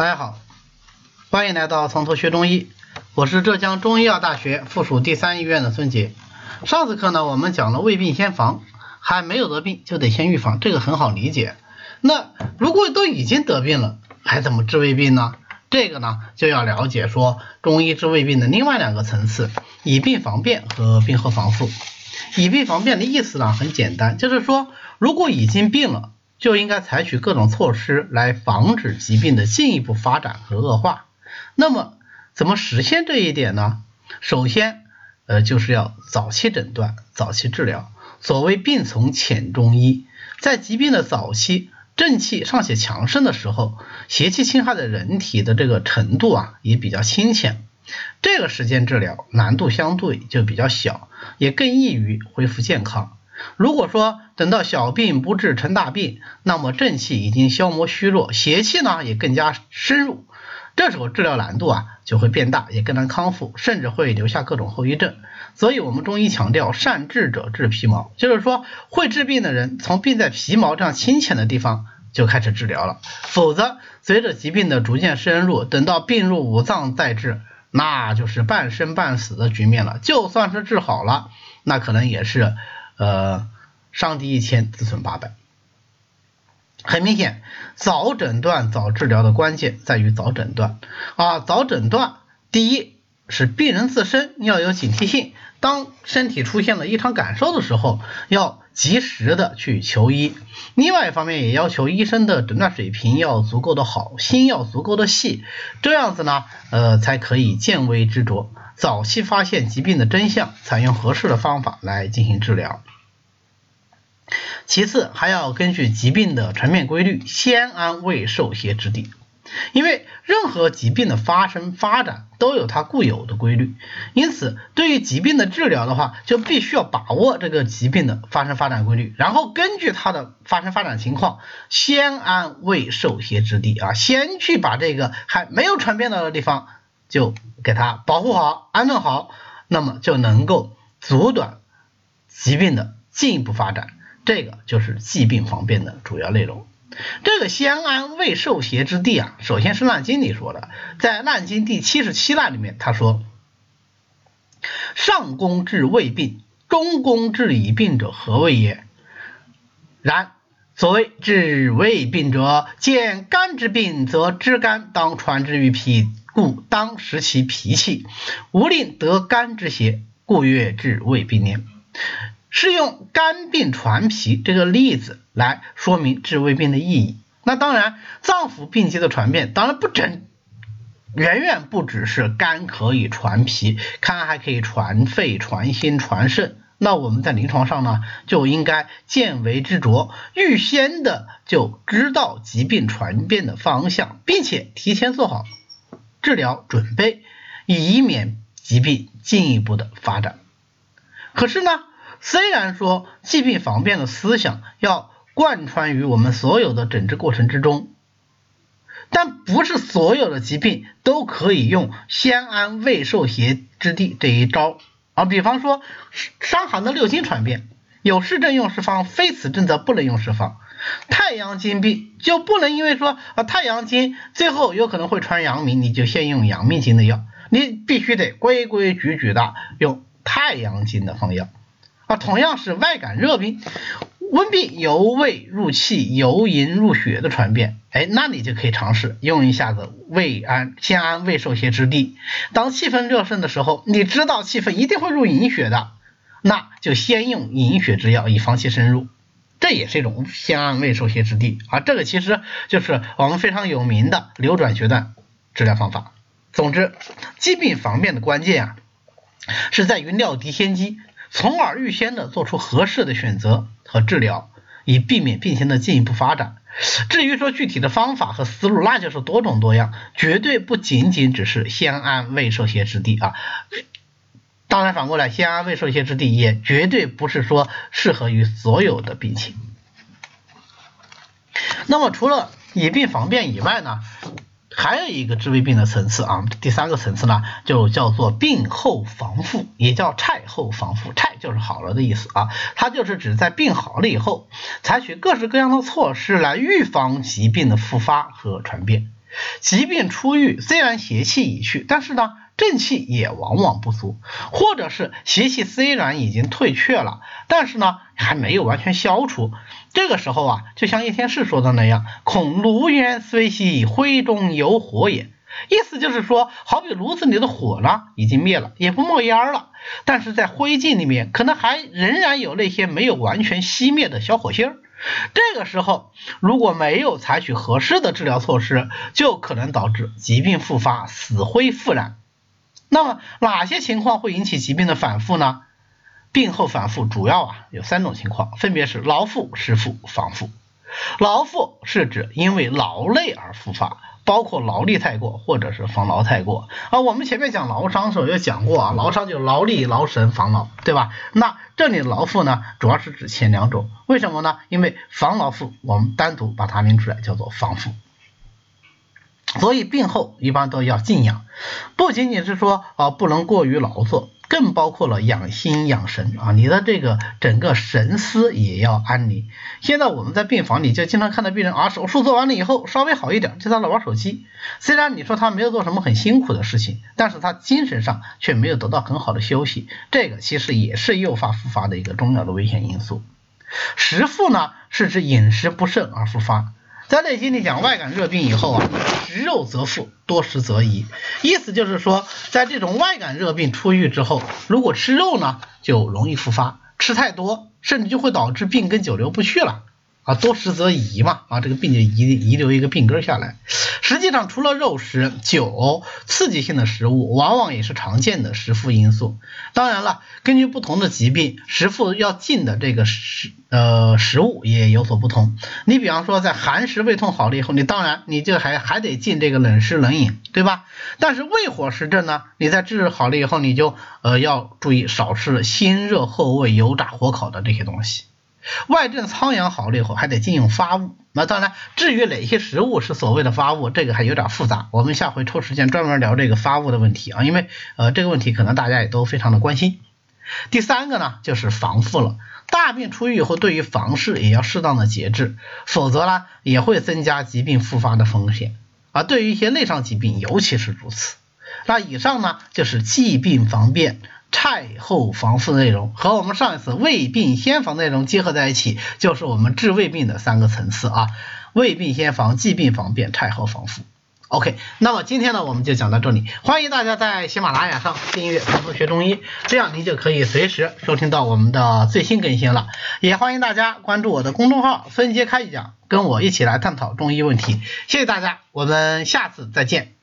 大家好，欢迎来到从头学中医，我是浙江中医药大学附属第三医院的孙杰。上次课呢，我们讲了未病先防，还没有得病就得先预防，这个很好理解。那如果都已经得病了，还怎么治未病呢？这个呢，就要了解说中医治未病的另外两个层次：以病防变和病后防复。以病防变的意思呢，很简单，就是说如果已经病了。就应该采取各种措施来防止疾病的进一步发展和恶化。那么，怎么实现这一点呢？首先，呃，就是要早期诊断、早期治疗。所谓病从浅中医，在疾病的早期，正气尚且强盛的时候，邪气侵害的人体的这个程度啊也比较清浅，这个时间治疗难度相对就比较小，也更易于恢复健康。如果说等到小病不治成大病，那么正气已经消磨虚弱，邪气呢也更加深入，这时候治疗难度啊就会变大，也更难康复，甚至会留下各种后遗症。所以，我们中医强调善治者治皮毛，就是说会治病的人从病在皮毛这样清浅的地方就开始治疗了，否则随着疾病的逐渐深入，等到病入五脏再治，那就是半生半死的局面了。就算是治好了，那可能也是。呃，伤敌一千，自损八百。很明显，早诊断、早治疗的关键在于早诊断啊。早诊断，第一是病人自身要有警惕性，当身体出现了异常感受的时候，要及时的去求医。另外一方面，也要求医生的诊断水平要足够的好，心要足够的细，这样子呢，呃，才可以见微知著。早期发现疾病的真相，采用合适的方法来进行治疗。其次，还要根据疾病的传面规律，先安未受邪之地。因为任何疾病的发生发展都有它固有的规律，因此对于疾病的治疗的话，就必须要把握这个疾病的发生发展规律，然后根据它的发生发展情况，先安未受邪之地啊，先去把这个还没有传遍到的地方。就给它保护好、安顿好，那么就能够阻断疾病的进一步发展。这个就是疾病防变的主要内容。这个相安未受邪之地啊，首先是《难经》里说的，在《难经》第七十七难里面，他说：“上攻治未病，中攻治已病者，何谓也？然所谓治未病者，见肝之病，则知肝当传之于脾。”故当食其脾气，无令得肝之邪，故曰治未病年。是用肝病传脾这个例子来说明治未病的意义。那当然，脏腑病机的传变，当然不整，远远不只是肝可以传脾，肝还可以传肺、传心、传肾。那我们在临床上呢，就应该见微知著，预先的就知道疾病传变的方向，并且提前做好。治疗准备，以免疾病进一步的发展。可是呢，虽然说疾病防变的思想要贯穿于我们所有的诊治过程之中，但不是所有的疾病都可以用先安未受邪之地这一招啊。比方说，伤寒的六经传变，有是症用是方，非此症则不能用是方。太阳经病就不能因为说啊太阳经最后有可能会传阳明，你就先用阳明经的药，你必须得规规矩矩的用太阳经的方药啊。同样是外感热病，温病由胃入气，由营入血的传变，哎，那你就可以尝试用一下子胃安先安胃受邪之地。当气氛热盛的时候，你知道气氛一定会入营血的，那就先用营血之药，以防其深入。这也是一种先安未受邪之地啊，这个其实就是我们非常有名的流转学段治疗方法。总之，疾病防变的关键啊，是在于料敌先机，从而预先的做出合适的选择和治疗，以避免病情的进一步发展。至于说具体的方法和思路，那就是多种多样，绝对不仅仅只是先安未受邪之地啊。当然，反过来，先安未受邪之地也绝对不是说适合于所有的病情。那么，除了以病防变以外呢，还有一个治未病的层次啊，第三个层次呢，就叫做病后防复，也叫虿后防复。虿就是好了的意思啊，它就是指在病好了以后，采取各式各样的措施来预防疾病的复发和传变。疾病初愈，虽然邪气已去，但是呢，正气也往往不足，或者是邪气虽然已经退却了，但是呢，还没有完全消除。这个时候啊，就像叶天士说的那样，恐炉烟虽熄，灰中有火也。意思就是说，好比炉子里的火呢，已经灭了，也不冒烟了，但是在灰烬里面，可能还仍然有那些没有完全熄灭的小火星儿。这个时候，如果没有采取合适的治疗措施，就可能导致疾病复发、死灰复燃。那么，哪些情况会引起疾病的反复呢？病后反复主要啊有三种情况，分别是劳复、湿复、防复。劳复是指因为劳累而复发。包括劳力太过，或者是防劳太过啊。我们前面讲劳伤的时候也讲过啊，劳伤就劳力、劳神、防劳，对吧？那这里劳复呢，主要是指前两种。为什么呢？因为防劳复我们单独把它拎出来叫做防复。所以病后一般都要静养，不仅仅是说啊不能过于劳作。更包括了养心养神啊，你的这个整个神思也要安宁。现在我们在病房里就经常看到病人啊，手术做完了以后稍微好一点，就在那玩手机。虽然你说他没有做什么很辛苦的事情，但是他精神上却没有得到很好的休息，这个其实也是诱发复发的一个重要的危险因素。食复呢，是指饮食不慎而复发。在《内心》里讲，外感热病以后啊，食肉则富，多食则宜。意思就是说，在这种外感热病出愈之后，如果吃肉呢，就容易复发；吃太多，甚至就会导致病根久留不去了。啊，多食则遗嘛，啊，这个病就遗遗留一个病根下来。实际上，除了肉食、酒、刺激性的食物，往往也是常见的食复因素。当然了，根据不同的疾病，食复要禁的这个食呃食物也有所不同。你比方说，在寒食胃痛好了以后，你当然你就还还得禁这个冷食冷饮，对吧？但是胃火实症呢，你在治好了以后，你就呃要注意少吃辛热厚味、油炸火烤的这些东西。外症苍阳好了以后，还得禁用发物。那当然，至于哪些食物是所谓的发物，这个还有点复杂。我们下回抽时间专门聊这个发物的问题啊，因为呃这个问题可能大家也都非常的关心。第三个呢，就是防复了。大病初愈以后，对于房事也要适当的节制，否则呢也会增加疾病复发的风险。啊，对于一些内伤疾病，尤其是如此。那以上呢，就是疾病防变。太后防复内容和我们上一次胃病先防内容结合在一起，就是我们治胃病的三个层次啊。胃病先防、疾病防变、太后防复。OK，那么今天呢，我们就讲到这里。欢迎大家在喜马拉雅上订阅“从头学中医”，这样您就可以随时收听到我们的最新更新了。也欢迎大家关注我的公众号“孙杰开讲”，跟我一起来探讨中医问题。谢谢大家，我们下次再见。